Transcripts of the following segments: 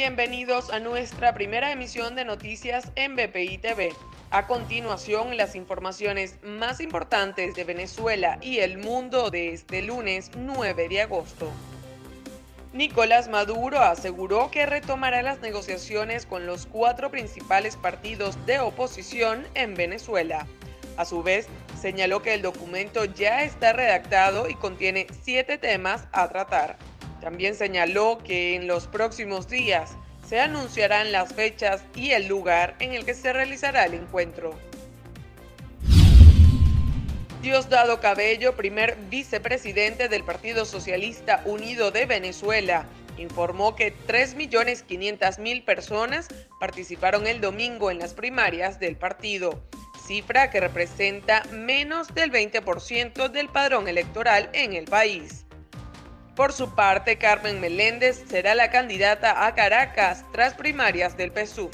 Bienvenidos a nuestra primera emisión de noticias en BPI TV. A continuación, las informaciones más importantes de Venezuela y el mundo de este lunes 9 de agosto. Nicolás Maduro aseguró que retomará las negociaciones con los cuatro principales partidos de oposición en Venezuela. A su vez, señaló que el documento ya está redactado y contiene siete temas a tratar. También señaló que en los próximos días se anunciarán las fechas y el lugar en el que se realizará el encuentro. Diosdado Cabello, primer vicepresidente del Partido Socialista Unido de Venezuela, informó que 3.500.000 personas participaron el domingo en las primarias del partido, cifra que representa menos del 20% del padrón electoral en el país. Por su parte, Carmen Meléndez será la candidata a Caracas tras primarias del PSUV.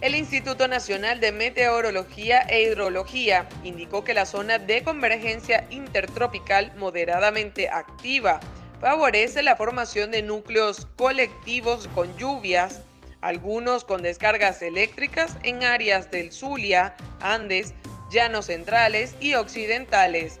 El Instituto Nacional de Meteorología e Hidrología indicó que la zona de convergencia intertropical moderadamente activa favorece la formación de núcleos colectivos con lluvias, algunos con descargas eléctricas en áreas del Zulia, Andes, Llanos Centrales y Occidentales,